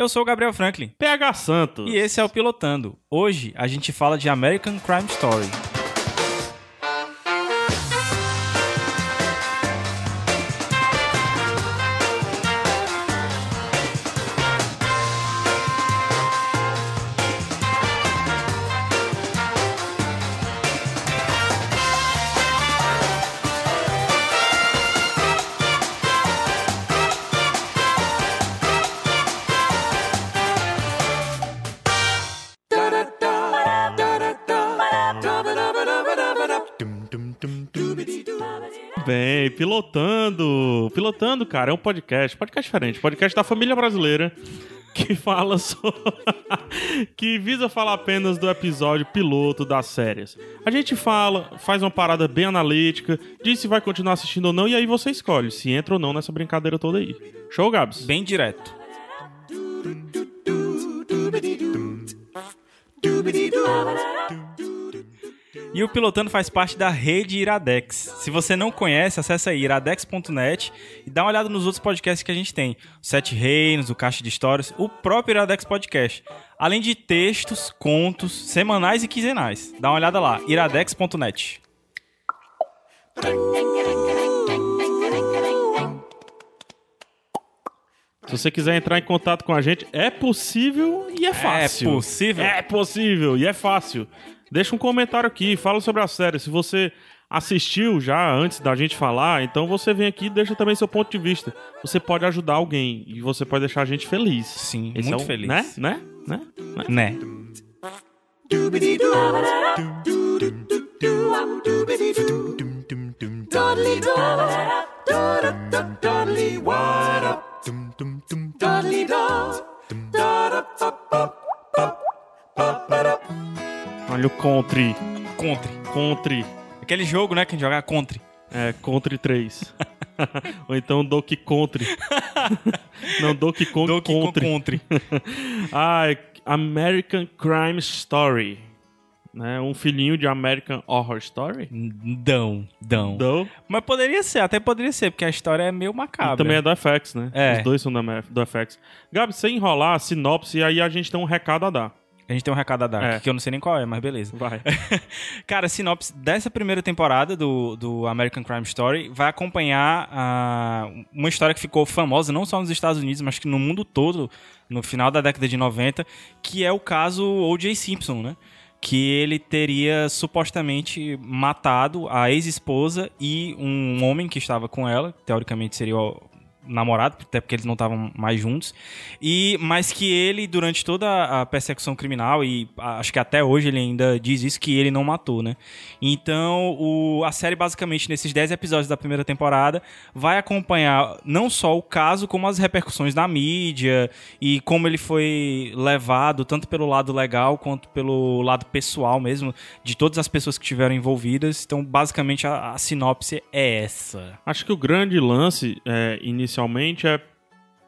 Eu sou o Gabriel Franklin. PH Santos. E esse é o Pilotando. Hoje a gente fala de American Crime Story. Pilotando. Pilotando, cara, é um podcast. Podcast diferente. Podcast da família brasileira. Que fala sobre. que visa falar apenas do episódio piloto das séries. A gente fala, faz uma parada bem analítica, diz se vai continuar assistindo ou não, e aí você escolhe se entra ou não nessa brincadeira toda aí. Show, Gabs? Bem direto. E o Pilotando faz parte da rede Iradex. Se você não conhece, acessa aí iradex.net e dá uma olhada nos outros podcasts que a gente tem. O Sete Reinos, o Caixa de Histórias, o próprio Iradex Podcast. Além de textos, contos, semanais e quinzenais. Dá uma olhada lá, iradex.net. Se você quiser entrar em contato com a gente, é possível e é fácil. É possível? É possível e é fácil. Deixa um comentário aqui, fala sobre a série. Se você assistiu já antes da gente falar, então você vem aqui e deixa também seu ponto de vista. Você pode ajudar alguém e você pode deixar a gente feliz. Sim, Esse muito é o- feliz. Né? Né? Né? Né? Né? Olha o Country. Contre. Country. Aquele jogo, né, que a gente joga Contre. É, Country 3. Ou então Donkey Country. Não, Donkey Kong Donkey Country. Contre. Ah, é American Crime Story. Né? Um filhinho de American Horror Story. Dão, dão. Do. Mas poderia ser, até poderia ser, porque a história é meio macabra. E também é do FX, né? É. Os dois são do FX. Gabi, sem enrolar a sinopse, aí a gente tem um recado a dar. A gente tem um recado a dar, É. que eu não sei nem qual é, mas beleza. Vai. Cara, a sinopse dessa primeira temporada do, do American Crime Story vai acompanhar ah, uma história que ficou famosa não só nos Estados Unidos, mas que no mundo todo, no final da década de 90, que é o caso O.J. Simpson, né? Que ele teria supostamente matado a ex-esposa e um homem que estava com ela, teoricamente seria o namorado, até porque eles não estavam mais juntos, e mas que ele durante toda a persecução criminal e acho que até hoje ele ainda diz isso que ele não matou, né? Então, o, a série basicamente nesses 10 episódios da primeira temporada vai acompanhar não só o caso como as repercussões na mídia e como ele foi levado tanto pelo lado legal quanto pelo lado pessoal mesmo de todas as pessoas que estiveram envolvidas. Então, basicamente a, a sinopse é essa. Acho que o grande lance, é, inicialmente, é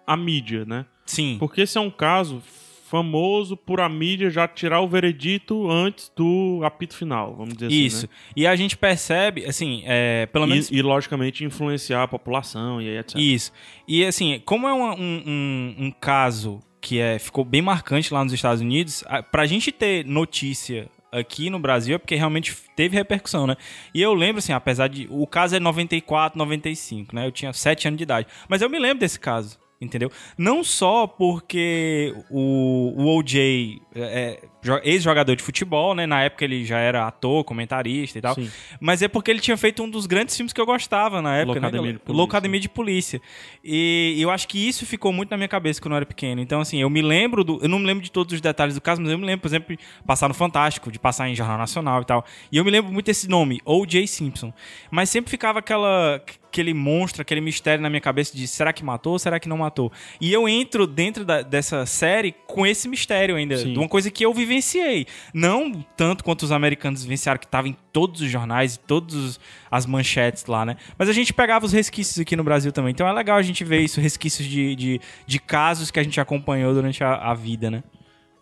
a mídia, né? Sim. Porque esse é um caso famoso por a mídia já tirar o veredito antes do apito final, vamos dizer Isso. assim. E a gente percebe, assim, é, pelo né? menos. E, e, logicamente, influenciar a população e aí, etc. Isso. E assim, como é uma- um, um, um caso que é, ficou bem marcante lá nos Estados Unidos, a- pra gente ter notícia aqui no Brasil é porque realmente teve repercussão, né? E eu lembro, assim, apesar de. O caso é 94, 95, né? Eu tinha 7 anos de idade. Mas eu me lembro desse caso. Entendeu? Não só porque o, o OJ é, é jo- ex-jogador de futebol, né? Na época ele já era ator, comentarista e tal. Sim. Mas é porque ele tinha feito um dos grandes filmes que eu gostava na época, Loucademia né? de de Polícia. E eu acho que isso ficou muito na minha cabeça quando eu era pequeno. Então, assim, eu me lembro do. Eu não me lembro de todos os detalhes do caso, mas eu me lembro, por exemplo, de passar no Fantástico, de passar em Jornal Nacional e tal. E eu me lembro muito desse nome, O.J. Simpson. Mas sempre ficava aquela. Aquele monstro, aquele mistério na minha cabeça de será que matou, será que não matou? E eu entro dentro da- dessa série com esse mistério ainda, Sim. de uma coisa que eu vivenciei. Não tanto quanto os americanos vivenciaram, que estava em todos os jornais, todas as manchetes lá, né? Mas a gente pegava os resquícios aqui no Brasil também. Então é legal a gente ver isso, resquícios de, de, de casos que a gente acompanhou durante a, a vida, né?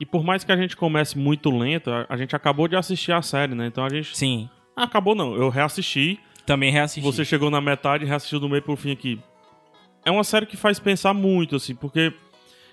E por mais que a gente comece muito lento, a, gente acabou de assistir a série, né? Então a gente. Sim. Ah, acabou não. Eu reassisti. Também reassisti. Você chegou na metade e reassistiu do meio pro fim aqui. É uma série que faz pensar muito, assim, porque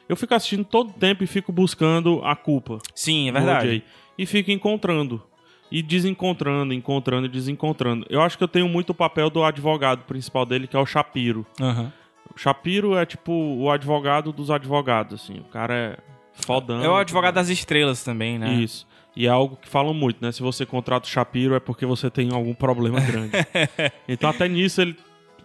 Eu fico assistindo todo tempo e fico buscando a culpa. Sim, é verdade. E fico encontrando. E desencontrando, encontrando e desencontrando. Eu acho que eu tenho muito o papel do advogado principal dele, que é o Shapiro. Aham. O Shapiro é tipo o advogado dos advogados, assim. O cara é fodão. É o advogado das estrelas também, né? Isso. E é algo que falam muito, né? Se você contrata o Shapiro é porque você tem algum problema grande. então até nisso ele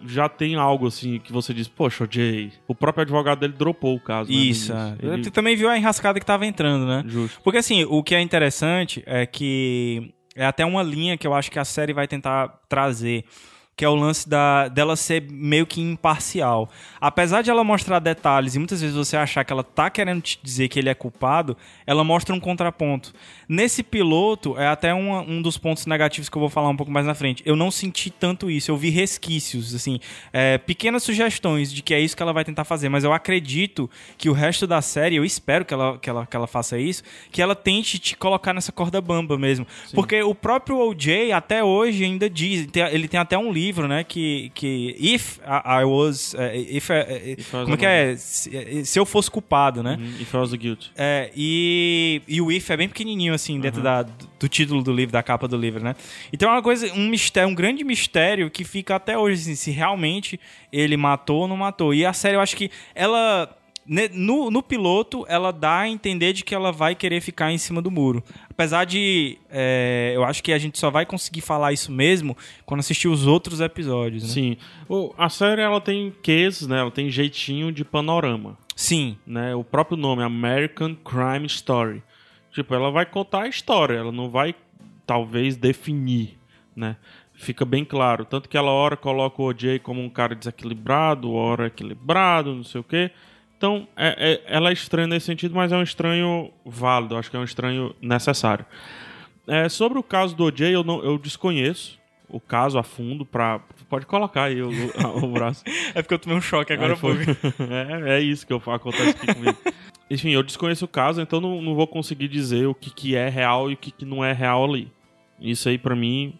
já tem algo assim que você diz, poxa, Jay, o próprio advogado dele dropou o caso. né, Isso. é. Ele- Tu também viu a enrascada que tava entrando, né? Justo. Porque assim, o que é interessante é que é até uma linha que eu acho que a série vai tentar trazer, que é o lance da, dela ser meio que imparcial. Apesar de ela mostrar detalhes e muitas vezes você achar que ela tá querendo te dizer que ele é culpado, ela mostra um contraponto. Nesse piloto, é até um, um dos pontos negativos que eu vou falar um pouco mais na frente. Eu não senti tanto isso, eu vi resquícios, assim, é, pequenas sugestões de que é isso que ela vai tentar fazer, mas eu acredito que o resto da série, eu espero que ela, que ela, que ela faça isso, que ela tente te colocar nessa corda bamba mesmo. Porque o próprio OJ, até hoje, ainda diz, ele tem até um livro, né, que, que If I Was... eh, if, eh, If I was como é que é? Se, se eu fosse culpado, né? Uhum. If I was the guilty. É, e, e o if é bem pequenininho, assim, dentro da, do título do livro, da capa do livro, né? Então é uma coisa, um mistério, um grande mistério que fica até hoje, assim, se realmente ele matou ou não matou. E a série, eu acho que ela... No, no piloto, ela dá a entender de que ela vai querer ficar em cima do muro. Apesar de. é, eu acho que a gente só vai conseguir falar isso mesmo quando assistir os outros episódios, né? Sim. A série ela tem ques, né? Ela tem jeitinho de panorama. Sim. né? O próprio nome, American Crime Story. Tipo, ela vai contar a história, ela não vai, talvez, definir, né? Fica bem claro. Tanto que ela, hora, coloca o OJ como um cara desequilibrado, hora equilibrado, não sei o quê. Então, é, é- ela é estranha nesse sentido, mas é um estranho válido. Acho que é um estranho necessário. É, sobre o caso do OJ, eu, não, eu desconheço o caso a fundo pra... Pode colocar aí o, o- braço. É porque eu tomei um choque agora foi. é, é isso que eu, acontece aqui comigo. Enfim, eu desconheço o caso, então não, não vou conseguir dizer o que, que é real e o que, que não é real ali. Isso aí, pra mim,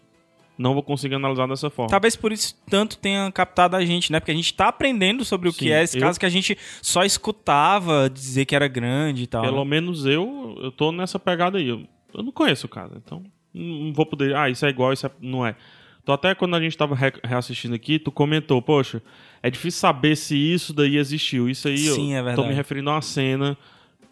não vou conseguir analisar dessa forma. Talvez por isso tanto tenha captado a gente, né? Porque a gente tá aprendendo sobre o Sim, que é esse eu- caso que a gente só escutava dizer que era grande e tal. Pelo né? menos eu, eu tô nessa pegada aí. Eu, eu não conheço o caso, então não vou poder. Ah, isso é igual, isso é- não é. Então, até quando a gente tava re- reassistindo aqui, tu comentou, poxa, é difícil saber se isso daí existiu. Isso aí Sim, eu é tô verdade. me referindo a uma cena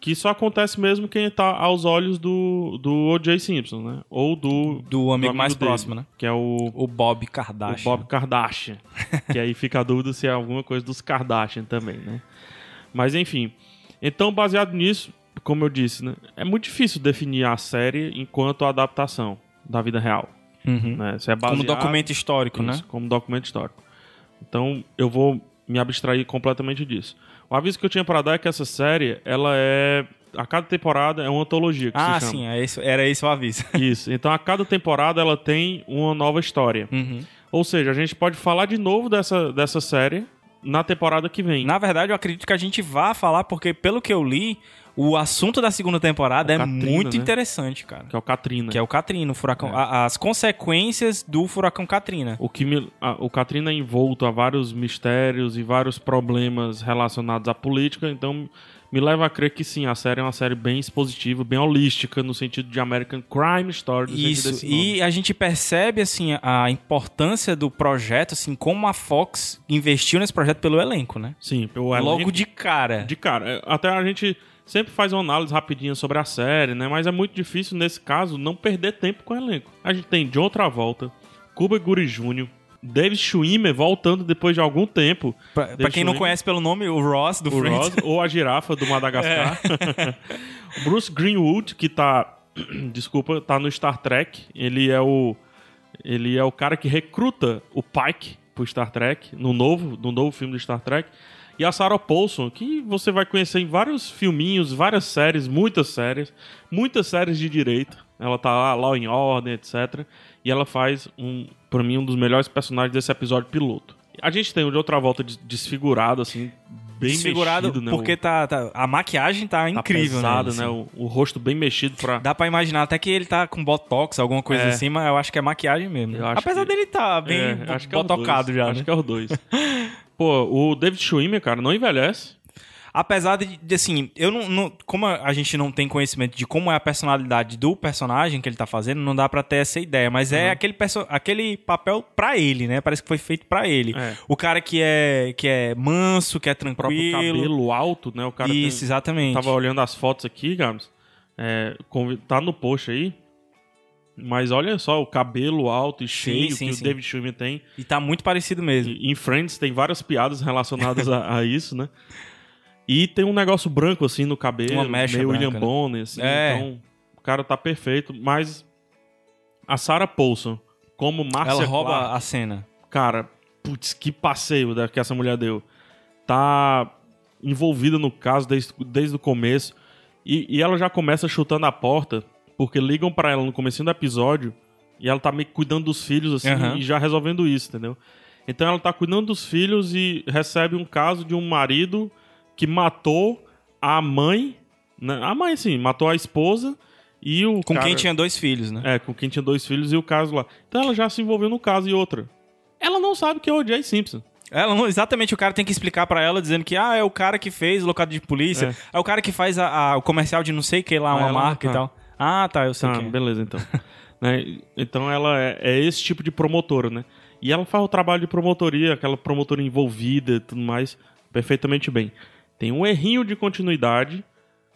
que só acontece mesmo quem tá aos olhos do, do O.J. Simpson, né? Ou do, Do amigo mais dele, próximo, né? Que é o, O Bob o Kardashian. Bob Kardashian. que aí fica a dúvida se é alguma coisa dos Kardashian também, né? Mas enfim. Então, baseado nisso, como eu disse, né? É muito difícil definir a série enquanto adaptação da vida real. Uhum. Né? É Como baseado- documento histórico, né? isso, como documento histórico. Então, eu vou me abstrair completamente disso. O aviso que eu tinha para dar é que essa série, ela é... A cada temporada é uma antologia que Ah, sim, é isso, era esse o aviso. Isso. Então, a cada temporada ela tem uma nova história. Uhum. Ou seja, a gente pode falar de novo dessa, dessa série na temporada que vem. Na verdade, eu acredito que a gente vá falar, porque pelo que eu li, o assunto da segunda temporada O é Katrina, muito né? interessante, cara. Que é o Katrina. Que é o Katrina, o furacão. a- as consequências do furacão Katrina. O que me- a- o Katrina é envolto a vários mistérios e vários problemas relacionados à política, então me leva a crer que sim, a série é uma série bem expositiva, bem holística, no sentido de American Crime Story. Isso, e a gente percebe, assim, a importância do projeto, assim, como a Fox investiu nesse projeto pelo elenco, né? Sim, o elenco- Logo de cara. De cara, é, até a gente sempre faz uma análise rapidinha sobre a série, né? Mas é muito difícil, nesse caso, não perder tempo com o elenco. A gente tem John Travolta, Cuba Guri Jr., David Schwimmer voltando depois de algum tempo. Pra, pra quem não Schwimmer, conhece pelo nome, o Ross do o Friends. Ross, ou a girafa do Madagascar. É. Bruce Greenwood, que tá. Desculpa, tá no Star Trek. Ele é o. Ele é o cara que recruta o Pike pro Star Trek, no novo, no novo filme do Star Trek. E a Sarah Paulson, que você vai conhecer em vários filminhos, várias séries, muitas séries, muitas séries de direito. Ela tá lá, Law and Order, etc. E ela faz, um, pra mim, um dos melhores personagens desse episódio piloto. A gente tem o de outra volta des- desfigurado, assim, bem Desfigurado, mexido, né? porque tá, tá- a maquiagem tá tá incrível, pesado, né? né? assim. O, o rosto bem mexido pra... Dá pra imaginar até que ele tá com botox, alguma coisa É. assim, mas eu acho que é maquiagem mesmo. Apesar que- dele tá bem É, acho que é botocado já, Acho né? que é os dois. Pô, o David Schwimmer, cara, não envelhece. Apesar de, de, assim, eu não, não- Como a gente não tem conhecimento de como é a personalidade do personagem que ele tá fazendo, não dá pra ter essa ideia. Mas é aquele, perso- aquele papel pra ele, né? Parece que foi feito pra ele. É. O cara que é, que é manso, que é O tranquilo. próprio cabelo alto, né? O cara tem- Isso, exatamente. Tava olhando as fotos aqui, Gabs. É, tá no post aí. Mas olha só, o cabelo alto e cheio sim, que sim. o David Schwimmer tem. E tá muito parecido mesmo. E Em Friends tem várias piadas relacionadas a, a isso, né? E tem um negócio branco assim no cabelo, Uma mecha meio branca, William né? Bonner, assim. É. Então, o cara tá perfeito. Mas a Sarah Paulson, como Marcia Ela rouba Clark, a cena. cara, putz, que passeio que essa mulher deu. Tá envolvida no caso desde, desde o começo. E, e ela já começa chutando a porta, porque ligam pra ela no comecinho do episódio e ela tá meio que cuidando dos filhos, assim, Aham. e já resolvendo isso, entendeu? Então ela tá cuidando dos filhos e recebe um caso de um marido que matou a mãe, né? A mãe, sim, matou a esposa e o Com cara- quem tinha dois filhos, né? é, com quem tinha dois filhos e o caso lá. Então ela já se envolveu no caso e outra. Ela não sabe que é o Jay Simpson. Ela não, exatamente, o cara tem que explicar pra ela dizendo que ah, é o cara que fez o locado de polícia, É. é, o cara que faz a- a- o comercial de não sei o que lá, Ah, uma ela- marca tá. e tal. Ah, tá, eu sei Ah, quem. é. beleza, então. Né? Então ela é, é esse tipo de promotora, né? E ela faz o trabalho de promotoria, aquela promotora envolvida e tudo mais, perfeitamente bem. Tem um errinho de continuidade,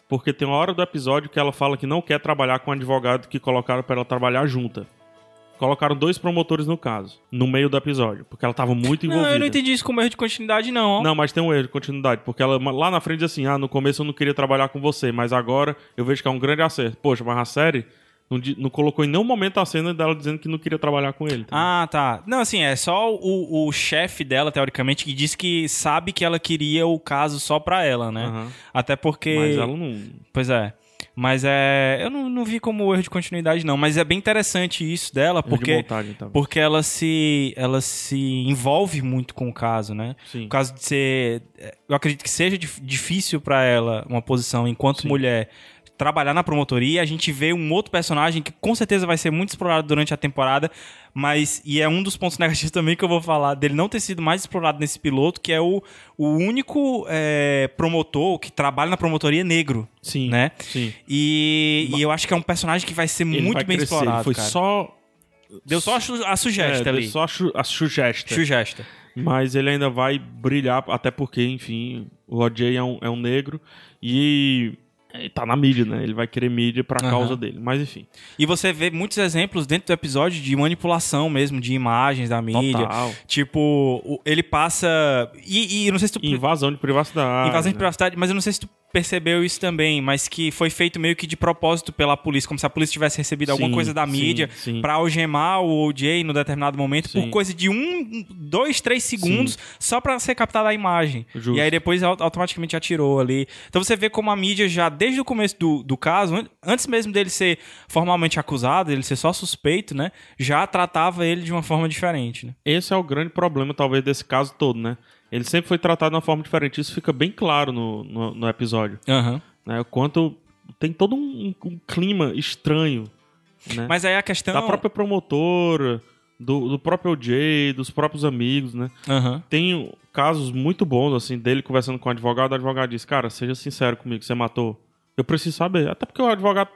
porque tem uma hora do episódio que ela fala que não quer trabalhar com o advogado que colocaram para ela trabalhar junta. Colocaram dois promotores no caso, no meio do episódio, porque ela tava muito envolvida. Não, eu não entendi isso como erro de continuidade, não. ó. Não, mas tem um erro de continuidade, porque ela lá na frente diz assim: ah, no começo eu não queria trabalhar com você, mas agora eu vejo que é um grande acerto. Poxa, mas a série não, não colocou em nenhum momento a cena dela dizendo que não queria trabalhar com ele. Ah, tá. Não, assim, é só o, o chefe dela, teoricamente, que disse que sabe que ela queria o caso só pra ela, né? Aham. Até porque. Mas ela não. Pois é. Mas é. Eu não, não vi como erro de continuidade, não. Mas é bem interessante isso dela, Erro de porque. montagem, tá? Porque ela se, ela se envolve muito com o caso, né? Sim. O caso de ser. Eu acredito que seja dif- difícil pra ela, uma posição enquanto Sim. mulher, trabalhar na promotoria. A gente vê um outro personagem que com certeza vai ser muito explorado durante a temporada, mas. E é um dos pontos negativos também que eu vou falar dele não ter sido mais explorado nesse piloto, que é o, o único é, promotor que trabalha na promotoria negro, Sim. né? Sim. E, e eu acho que é um personagem que vai ser Ele muito vai bem crescer. explorado. Ele foi cara. só. Deu só a, su- a É, sugesta deu ali. só a, sugesta. Sugesta. Mas ele ainda vai brilhar, até porque, enfim, o OJ é um, é um negro e ele tá na mídia, né? Ele vai querer mídia pra Aham. causa dele. Mas enfim. E você vê muitos exemplos dentro do episódio de manipulação mesmo, de imagens da mídia. Total. Tipo, ele passa. E, e não sei se tu. Invasão de privacidade. Invasão de né? privacidade, mas eu não sei se tu percebeu isso também, mas que foi feito meio que de propósito pela polícia, como se a polícia tivesse recebido alguma Sim, coisa da sim, mídia sim. pra algemar o OJ no determinado momento Sim. por coisa de um, dois, três segundos só pra ser captada a imagem. Justo. E aí depois au- automaticamente atirou ali. Então você vê como a mídia já, desde o começo do, do caso, an- antes mesmo dele ser formalmente acusado, ele ser só suspeito, né? Já tratava ele de uma forma diferente, né? Esse é o grande problema, talvez, desse caso todo, né? Ele sempre foi tratado de uma forma diferente. Isso fica bem claro no, no, no episódio. Aham. Né? O quanto tem todo um, um clima estranho. Né? Mas aí a questão. Da própria promotora, do, do próprio OJ, dos próprios amigos, né? Aham. Tem casos muito bons, assim, dele conversando com o advogado. O advogado diz, cara, seja sincero comigo, você matou. Eu preciso saber. Até porque o advogado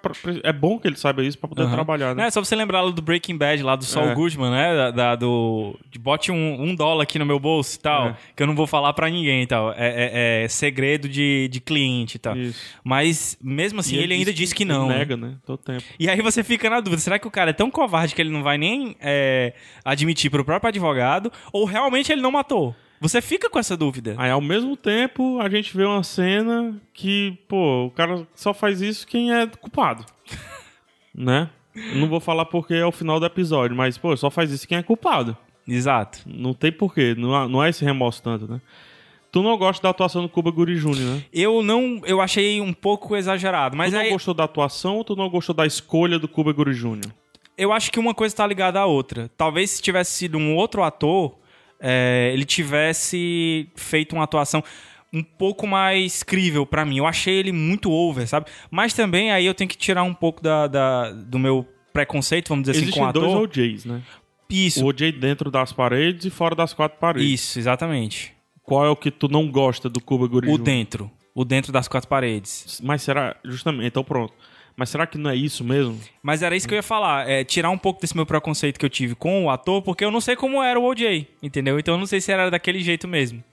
é bom que ele saiba isso pra poder Aham. trabalhar, né? É só você lembrar do Breaking Bad, lá do Saul É. Goodman, né? Da, da- do. De bote um, um dólar aqui no meu bolso e tal. É. Que eu não vou falar pra ninguém e tal. É, é- é segredo de, de cliente e tal. Isso. Mas mesmo assim, E ele, ainda disse que não. Ele né? nega, né? Todo tempo. E aí você fica na dúvida: será que o cara é tão covarde que ele não vai nem é, admitir pro próprio advogado? Ou realmente ele não matou? Você fica com essa dúvida. Aí, ao mesmo tempo, a gente vê uma cena que, pô, o cara só faz isso quem é culpado. né? Não vou falar porque é o final do episódio, mas, pô, só faz isso quem é culpado. Exato. Não tem porquê, não, não é esse remorso tanto, né? Tu não gosta da atuação do Cuba Guri Jr., né? Eu não. Eu achei um pouco exagerado. Mas tu não aí, gostou da atuação ou tu não gostou da escolha do Cuba Guri Jr.? eu acho que uma coisa tá ligada à outra. Talvez se tivesse sido um outro ator, é, ele tivesse feito uma atuação um pouco mais crível pra mim. Eu achei ele muito over, sabe? Mas também aí eu tenho que tirar um pouco da, da- do meu preconceito, vamos dizer assim, com o dois ator. OJs, né? Isso, O OJ dentro das paredes e fora das quatro paredes. isso, exatamente. Qual é o que tu não gosta do Cuba Guri O dentro. o dentro das quatro paredes. Mas será. Justamente, então pronto. Mas será que não é isso mesmo? Mas era isso que eu ia falar, é tirar um pouco desse meu preconceito que eu tive com o ator, porque eu não sei como era o OJ, entendeu? Então eu não sei se era daquele jeito mesmo,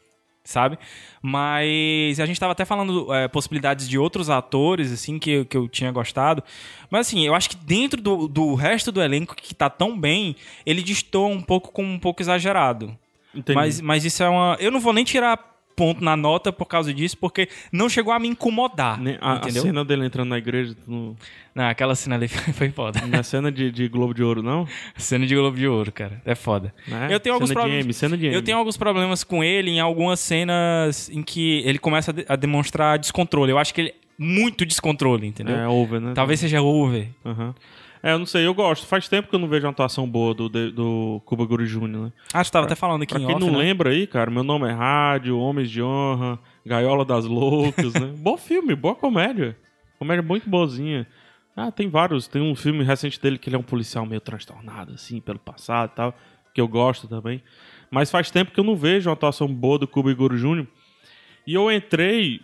sabe? Mas a gente tava até falando é, possibilidades de outros atores, assim, que, que eu tinha gostado. Mas assim, eu acho que dentro do, do resto do elenco que tá tão bem, ele destoa um pouco como um pouco exagerado. Entendi. Mas, mas isso é uma. Eu não vou nem tirar ponto na nota por causa disso, porque não chegou a me incomodar. Ne- a, a entendeu? cena dele entrando na igreja, tu não, aquela cena ali foi, foda. não é cena de, de Globo de Ouro, não? Cena de Globo de Ouro, cara. É foda. Né? Eu tenho alguns cena de problemas. M, cena de M. Eu tenho alguns problemas com ele em algumas cenas em que ele começa a, de- a demonstrar descontrole. Eu acho que ele é muito descontrole, entendeu? É over, né? Talvez seja over. Aham. É, eu não sei, eu gosto. Faz tempo que eu não vejo uma atuação boa do, do Cuba Gooding Jr., né? Ah, tu tava até falando aqui Pra em quem off, não né? lembra aí, cara, meu nome é Rádio, Homens de Honra, Gaiola das Loucas, né? Bom filme, boa comédia. Comédia muito boazinha. Ah, tem vários. Tem um filme recente dele que ele é um policial meio transtornado, assim, pelo passado e tal, que eu gosto também. Mas faz tempo que eu não vejo uma atuação boa do Cuba Igor Jr. E eu entrei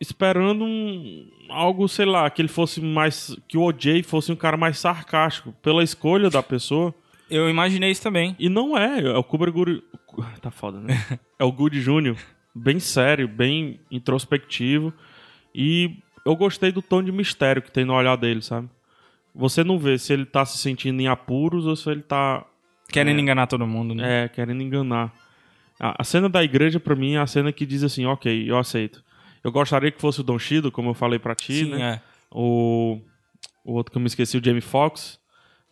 esperando um, algo, sei lá, que ele fosse mais. que o OJ fosse um cara mais sarcástico pela escolha da pessoa. Eu imaginei isso também. E não é, é o Cuba Gooding... Tá foda, né? é o Good Jr., bem sério, bem introspectivo. E eu gostei do tom de mistério que tem no olhar dele, sabe? Você não vê se ele tá se sentindo em apuros ou se ele tá, Querendo enganar todo mundo, né? é, querendo enganar. A, a cena da igreja, pra mim, é a cena que diz assim, ok, eu aceito. Eu gostaria que fosse o Don Shido, como eu falei pra ti, Sim, né? é. O, o outro que eu me esqueci, o Jamie Foxx,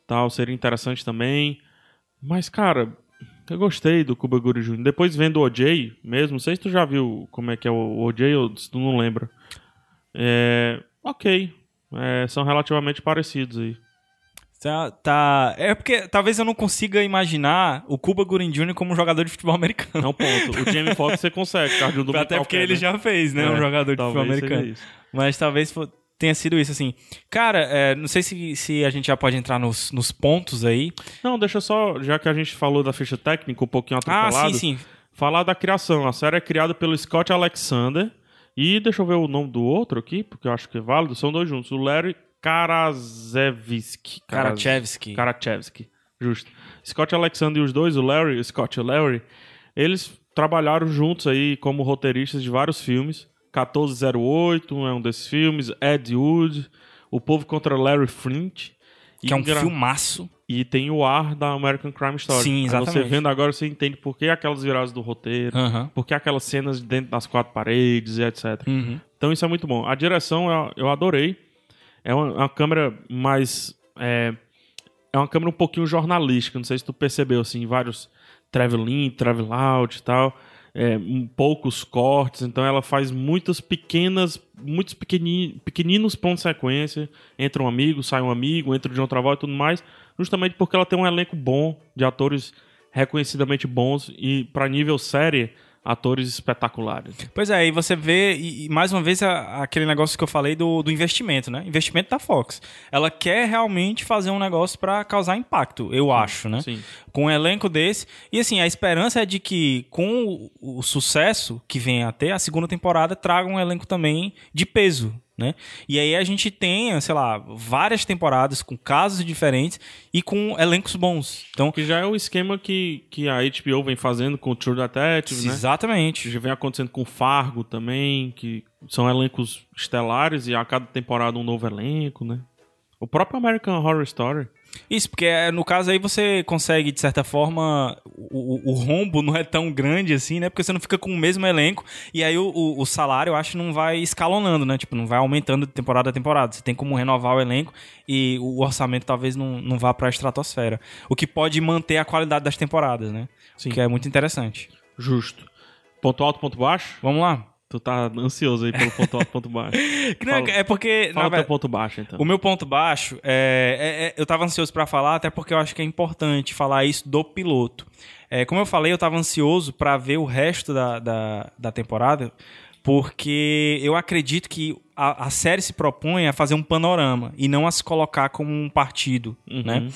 tal, seria interessante também. Mas, cara, eu gostei do Cuba Gooding Jr. Depois vendo o OJ mesmo, não sei se tu já viu como é que é o OJ ou se tu não lembra. É, ok, É, são relativamente parecidos aí. Tá, tá- É porque talvez eu não consiga imaginar o Cuba Gooding Jr. como um jogador de futebol americano. Um ponto. O Jamie Foxx você consegue, de um duplo Até porque ele né? já fez, né? É, um jogador de futebol americano. Mas talvez tenha sido isso, assim. Cara, é, não sei se, se a gente já pode entrar nos, nos pontos aí. Não, deixa só, já que a gente falou da ficha técnica um pouquinho Ah, atropelado, sim, sim. falar da criação. A série é criada pelo Scott Alexander e deixa eu ver o nome do outro aqui, porque eu acho que é válido, são dois juntos, o Larry Karaszewski. Karachevski. Karachevski, justo. Scott Alexander e os dois, o Larry, o Scott e o Larry, eles trabalharam juntos aí como roteiristas de vários filmes. 1408 é um desses filmes, Ed Wood, O Povo contra Larry Flint. Que é um engra- filmaço. e tem o ar da American Crime Story. Sim, Aí você exatamente. vendo agora, você entende por que aquelas viradas do roteiro, Aham. por que aquelas cenas dentro das quatro paredes e etc. Uhum. Então isso é muito bom. A direção eu adorei. É uma, uma câmera mais. É, é uma câmera um pouquinho jornalística. Não sei se tu percebeu, assim, vários travel in, travel out e tal. É, um, poucos cortes, então ela faz muitas pequenas, muitos pequeni, pequeninos pontos de sequência. Entra um amigo, sai um amigo, entra de outra volta e tudo mais. Justamente porque ela tem um elenco bom de atores reconhecidamente bons e, para nível série, atores espetaculares. Pois é, e você vê, e, e mais uma vez, a- aquele negócio que eu falei do, do investimento, né? Investimento da Fox. Ela quer realmente fazer um negócio pra causar impacto, eu acho, né? Sim. Com um elenco desse. E assim, a esperança é de que, com o, o sucesso que vem a ter, a segunda temporada traga um elenco também de peso. Né? E aí a gente tenha, sei lá, várias temporadas com casos diferentes e com elencos bons. Então, Que já é o esquema que, que a HBO vem fazendo com o True Detective, né? exatamente. Já vem acontecendo com Fargo também, que são elencos estelares e a cada temporada um novo elenco, né? O próprio American Horror Story. Isso, porque é, no caso aí você consegue, de certa forma, o, o- o rombo não é tão grande assim, né? Porque você não fica com o mesmo elenco e aí o, o- o salário, eu acho, não vai escalonando, né? Tipo, não vai aumentando de temporada a temporada. Você tem como renovar o elenco e o orçamento talvez não, não vá pra estratosfera. O que pode manter a qualidade das temporadas, né? Sim. Que é muito interessante. Justo. Ponto alto, ponto baixo? Vamos lá. Tu tá ansioso aí pelo ponto alto, ponto baixo. Não é- Fala- é porque... na Fala teu verdade- ponto baixo, então. O meu ponto baixo é, é- é- eu tava ansioso pra falar, até porque eu acho que é importante falar isso do piloto. É, como eu falei, eu tava ansioso pra ver o resto da, da, da temporada, porque eu acredito que a, a série se propõe a fazer um panorama e não a se colocar como um partido, Uhum. né?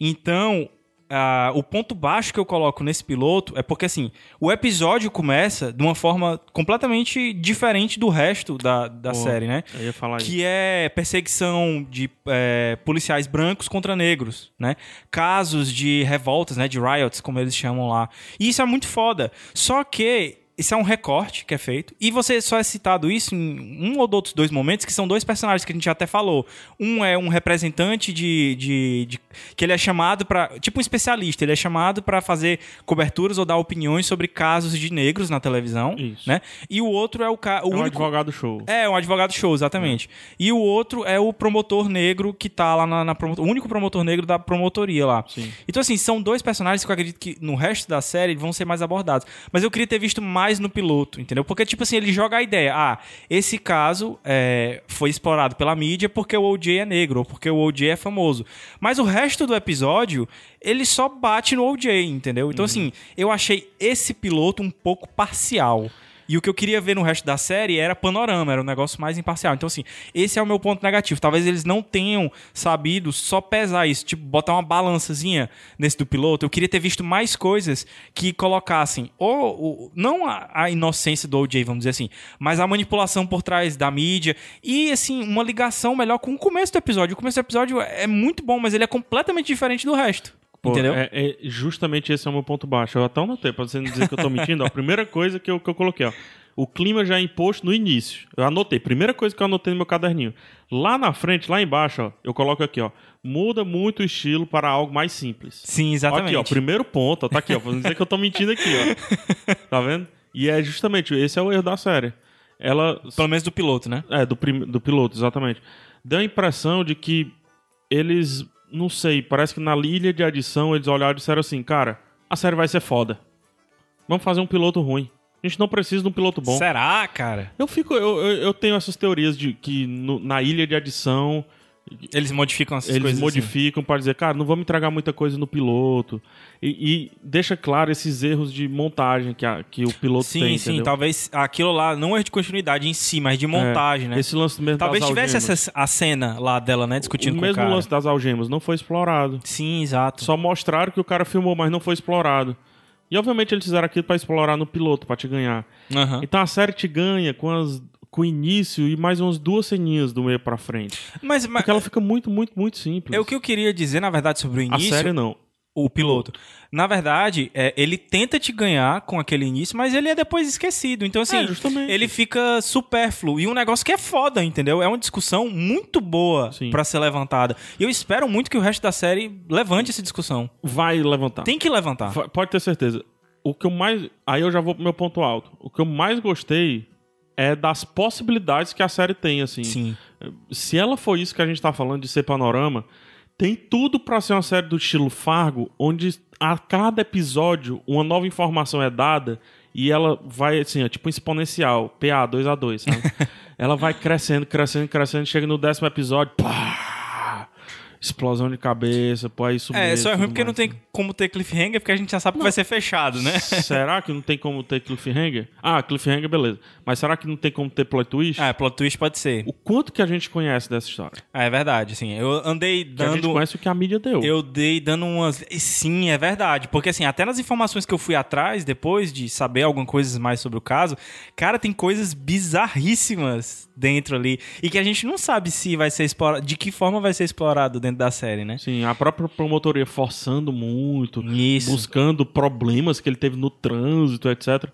Então, ah, o ponto baixo que eu coloco nesse piloto é porque, assim, o episódio começa de uma forma completamente diferente do resto da, da série, né? Eu ia falar isso. Que é perseguição de é, policiais brancos contra negros, né? Casos de revoltas, né? De riots, como eles chamam lá. E isso é muito foda. Só que isso é um recorte que é feito. E você só é citado isso em um ou outros dois momentos, que são dois personagens que a gente até falou. Um é um representante de. de, de- que ele é chamado para Tipo um especialista, ele é chamado para fazer coberturas ou dar opiniões sobre casos de negros na televisão. Isso. né? E o outro é o, ca... o É um único. advogado show. É, um advogado show, exatamente. E o outro é o promotor negro que tá lá na, na promotor, o único promotor negro da promotoria lá. Sim. Então, assim, são dois personagens que eu acredito que no resto da série vão ser mais abordados. Mas eu queria ter visto mais no piloto, entendeu? Porque, tipo assim, ele joga a ideia. Ah, esse caso é, foi explorado pela mídia porque o OJ é negro, ou porque o OJ é famoso. Mas o resto do episódio, ele só bate no OJ, entendeu? Então, assim, eu achei esse piloto um pouco parcial. E o que eu queria ver no resto da série era panorama, era um negócio mais imparcial. Então, assim, esse é o meu ponto negativo. Talvez eles não tenham sabido só pesar isso, tipo, botar uma balançazinha nesse do piloto. Eu queria ter visto mais coisas que colocassem, ou, ou- não a, a inocência do OJ, vamos dizer assim, mas a manipulação por trás da mídia e, assim, uma ligação melhor com o começo do episódio. O começo do episódio é muito bom, mas ele é completamente diferente do resto. Pô, entendeu? É, é justamente esse é o meu ponto baixo. Eu até anotei, pra você não dizer que eu tô mentindo. ó, a primeira coisa que eu, que eu coloquei, ó. O clima já é imposto no início. Eu anotei. Primeira coisa que eu anotei no meu caderninho. Lá na frente, lá embaixo, ó, eu coloco aqui, ó. Muda muito o estilo para algo mais simples. Sim, exatamente. Aqui, ó, primeiro ponto, ó, tá aqui, ó. Pra não dizer que eu tô mentindo aqui, ó. Tá vendo? E é justamente, esse é o erro da série. Ela Pelo menos do piloto, né? é, do, prim- do piloto, exatamente. Deu a impressão de que eles, não sei, parece que na ilha de adição eles olharam e disseram assim, cara, a série vai ser foda. Vamos fazer um piloto ruim. A gente não precisa de um piloto bom. Será, cara? Eu fico, eu, eu, eu tenho essas teorias de que no- na ilha de adição Eles modificam essas eles coisas. assim. modificam para dizer, cara, não vamos entregar muita coisa no piloto. E, e deixa claro esses erros de montagem que, a- que o piloto Sim, tem, sim, entendeu? talvez aquilo lá não é de continuidade em si, mas de montagem, né? Esse lance mesmo Talvez tivesse essa, a cena lá dela, né, discutindo o com mesmo o cara. lance das algemas não foi explorado. Sim, exato. Só mostraram que o cara filmou, mas não foi explorado. E obviamente eles fizeram aquilo pra explorar no piloto, pra te ganhar. Aham. Então a série te ganha com, as, com o início e mais umas duas ceninhas do meio pra frente. Mas, mas Porque ela fica muito, muito, muito simples. é o que eu queria dizer, na verdade, sobre o A início. série não. o piloto. Na verdade, é, ele tenta te ganhar com aquele início, mas ele é depois esquecido. Então, assim, É, ele fica supérfluo. E um negócio que é foda, entendeu? É uma discussão muito boa pra ser levantada. E eu espero muito que o resto da série levante essa discussão. Vai levantar. Tem que levantar. Va- Pode ter certeza. O que eu mais. Aí eu já vou pro meu ponto alto. O que eu mais gostei é das possibilidades que a série tem, assim. Sim. Se ela for isso que a gente tá falando de ser panorama, tem tudo pra ser uma série do estilo Fargo, onde a cada episódio uma nova informação é dada e ela vai, assim, tipo exponencial, PA 2A2, sabe? ela vai crescendo, crescendo, crescendo, chega no décimo episódio, pá! Explosão de cabeça, pô, é isso É, mesmo. só é ruim porque não mais. tem como ter cliffhanger, porque a gente já sabe que vai ser fechado, né? Será que não tem como ter cliffhanger? Ah, cliffhanger, beleza. Mas será que não tem como ter plot twist? É, plot twist pode ser. O quanto que a gente conhece dessa história? É verdade, assim. Eu andei Que a gente dando. conhece o que a mídia deu. Eu dei dando umas. e Sim, é verdade. Porque, assim, até nas informações que eu fui atrás, depois de saber algumas coisas mais sobre o caso, cara, tem coisas bizarríssimas dentro ali. E que a gente não sabe se vai ser explorado. De que forma vai ser explorado dentro da série, né? Sim, a própria promotoria forçando muito, Isso. buscando problemas que ele teve no trânsito, etc.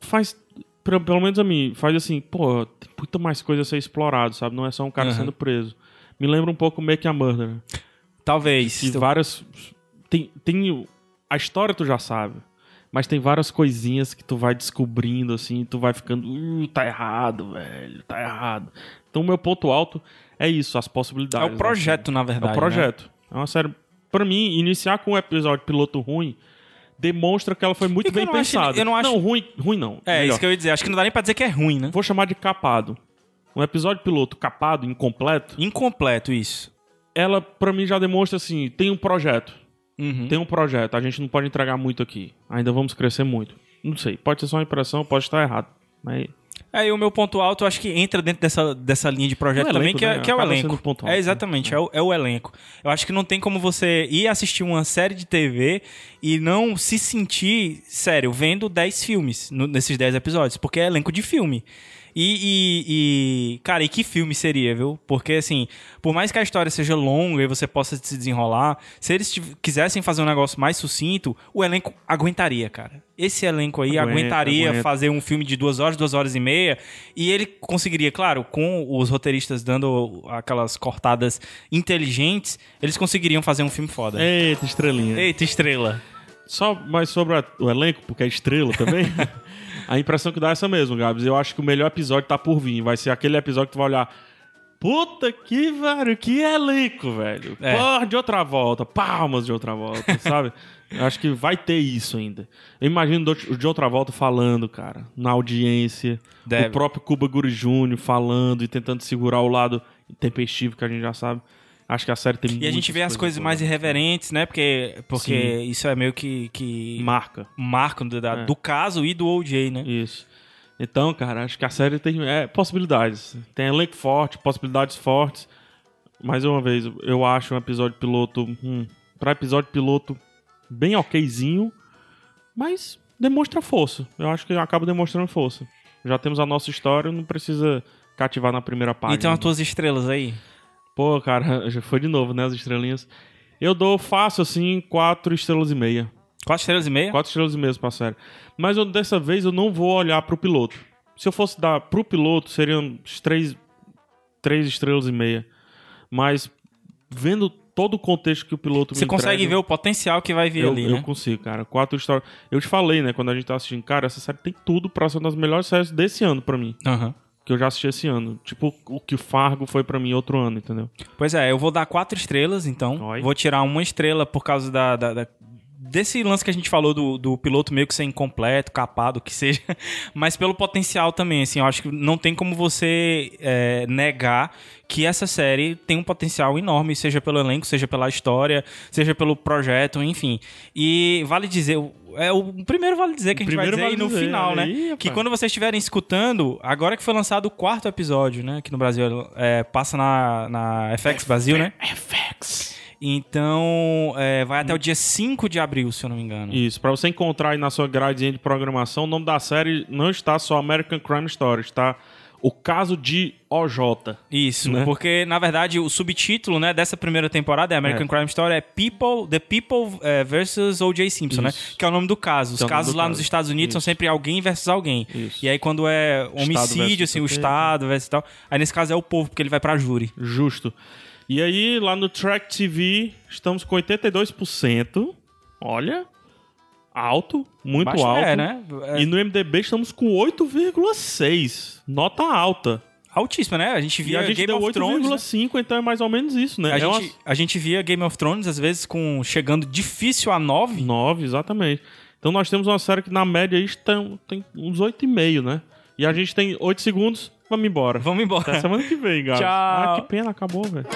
Faz, pelo menos a mim, faz assim, pô, tem muita mais coisa a ser explorado, sabe? Não é só um cara Aham. sendo preso. Me lembra um pouco Make a Murder. Talvez. E várias. Tem, tem. A história tu já sabe. Mas tem várias coisinhas que tu vai descobrindo, assim, tu vai ficando. Uh, tá errado, velho, tá errado. Então, o meu ponto alto é isso, as É possibilidades. o projeto, na É verdade. o né? projeto. É uma série. Pra mim, iniciar com um episódio piloto ruim demonstra que ela foi muito eu bem não acho- pensada. eu não acho- ruim, ruim não. É, Melhor. isso que eu ia dizer. Acho que não dá nem pra dizer que é ruim, né? Vou chamar de capado. Um episódio piloto capado, incompleto, Incompleto, isso. ela pra mim já demonstra assim, tem um projeto. Uhum. Tem um projeto, a gente não pode entregar muito aqui. Ainda vamos crescer muito. Não sei, pode ser só uma impressão, pode estar errado. Mas Aí o meu ponto alto, eu acho que entra dentro dessa, dessa linha de projeto O também, elenco, que é, né? que é o Acaba elenco. alto, é né? exatamente, é. o, é o elenco. Eu acho que não tem como você ir assistir uma série de TV e não se sentir, sério, vendo 10 filmes no- nesses 10 episódios, porque é elenco de filme. E, e- e, cara, e que filme seria, viu? Porque, assim, por mais que a história seja longa e você possa se desenrolar, se eles quisessem fazer um negócio mais sucinto, o elenco aguentaria, cara. Esse elenco aí Aguenta, aguentaria aguenta. fazer um filme de duas horas, duas horas e meia, e ele conseguiria, claro, com os roteiristas dando aquelas cortadas inteligentes, eles conseguiriam fazer um filme foda. Eita, estrelinha. Eita, estrela. Só mais sobre a- o elenco, porque é estrela também. a impressão que dá é essa mesmo, Gabs. Eu acho que o melhor episódio tá por vir. Vai ser aquele episódio que tu vai olhar. Puta que, velho, que elenco, velho. É. Porra, de outra volta. Palmas de outra volta, sabe? Eu acho que vai ter isso ainda. Eu imagino o de outra volta falando, cara, na audiência. Deve. O próprio Cuba Guri Júnior falando e tentando segurar o lado tempestivo que a gente já sabe. Acho que a série tem E a gente vê as coisas mais irreverentes, né? Porque, porque isso é meio que, que Marca. marco do, da- É. do caso e do OJ, né? Isso. Então, cara, acho que a série tem é, possibilidades. Tem elenco forte, possibilidades fortes. Mais uma vez, eu acho um episódio piloto. Hum, pra episódio piloto, bem okzinho, mas demonstra força. Eu acho que acaba demonstrando força. Já temos a nossa história, não precisa cativar na primeira página. Então as tuas estrelas aí. Pô, cara, já foi de novo, né? As estrelinhas. Eu dou fácil, assim, quatro estrelas e meia. Quatro estrelas e meia? Quatro estrelas e meia pra série. Mas eu, dessa vez eu não vou olhar pro piloto. Se eu fosse dar pro piloto, seriam três, três estrelas e meia. Mas vendo todo o contexto que o piloto Você consegue ver entrega, o potencial que vai vir eu, ali, eu né? consigo, cara. Quatro histórias. Eu te falei, né, quando a gente tá assistindo, cara, essa série tem tudo pra ser uma das melhores séries desse ano pra mim. Aham. Que eu já assisti esse ano. Tipo o que o Fargo foi pra mim outro ano, entendeu? Pois é, eu vou dar quatro estrelas, então. Oi. Vou tirar uma estrela por causa da, da- da- desse lance que a gente falou do, do piloto meio que ser incompleto, capado, o que seja. Mas pelo potencial também, assim, eu acho que não tem como você é, negar que essa série tem um potencial enorme, seja pelo elenco, seja pela história, seja pelo projeto, enfim. E vale dizer, é o primeiro vale dizer que a gente vai dizer aí vale no dizer, final, né? aí, que quando vocês estiverem escutando, agora que foi lançado o quarto episódio, né? Aqui no Brasil, é, passa na, na FX Brasil, né? FX. Então, é, vai até o dia 5 de abril, se eu não me engano. Isso, pra você encontrar aí na sua gradezinha de programação, o nome da série não está só American Crime Story, está O Caso de OJ. Isso, Né? porque na verdade o subtítulo né, dessa primeira temporada, é American É. Crime Story, é People, The People eh, versus O.J. Simpson, né? Isso. Que é o nome do caso. Os é casos lá caso. nos Estados Unidos são Isso. sempre alguém versus alguém. Isso. E aí quando é homicídio, versus assim, o. Estado versus tal, aí nesse caso é o povo, porque ele vai pra júri. Justo. E aí, lá no Track TV, estamos com 82%. Olha, alto, muito Baixa- alto. É, né? É E no MDB estamos com 8,6. Nota alta. altíssima, né? A gente E via a gente Game deu of Thrones, né? 8,5, então é mais ou menos isso, né? A, é gente, umas a gente via Game of Thrones, às vezes, com chegando difícil a 9. 9, exatamente. Então nós temos uma série que na média estão, tem uns 8,5, né? E a gente tem 8 segundos, vamos embora. Vamos embora. Até semana que vem, galera. Tchau. Ah, que pena, acabou, velho.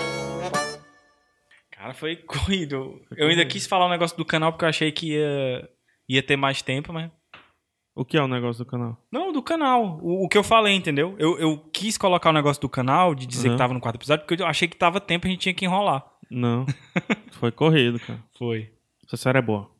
Cara, foi corrido. Eu ainda quis falar um negócio do canal porque eu achei que ia, ia ter mais tempo, mas. O que é o negócio do canal? Não, do canal. O, o que eu falei, entendeu? Eu, eu quis colocar o negócio do canal, de dizer Uhum. que tava no quarto episódio, porque eu achei que tava tempo e a gente tinha que enrolar. Não. Foi corrido, cara. Foi. Essa série é boa.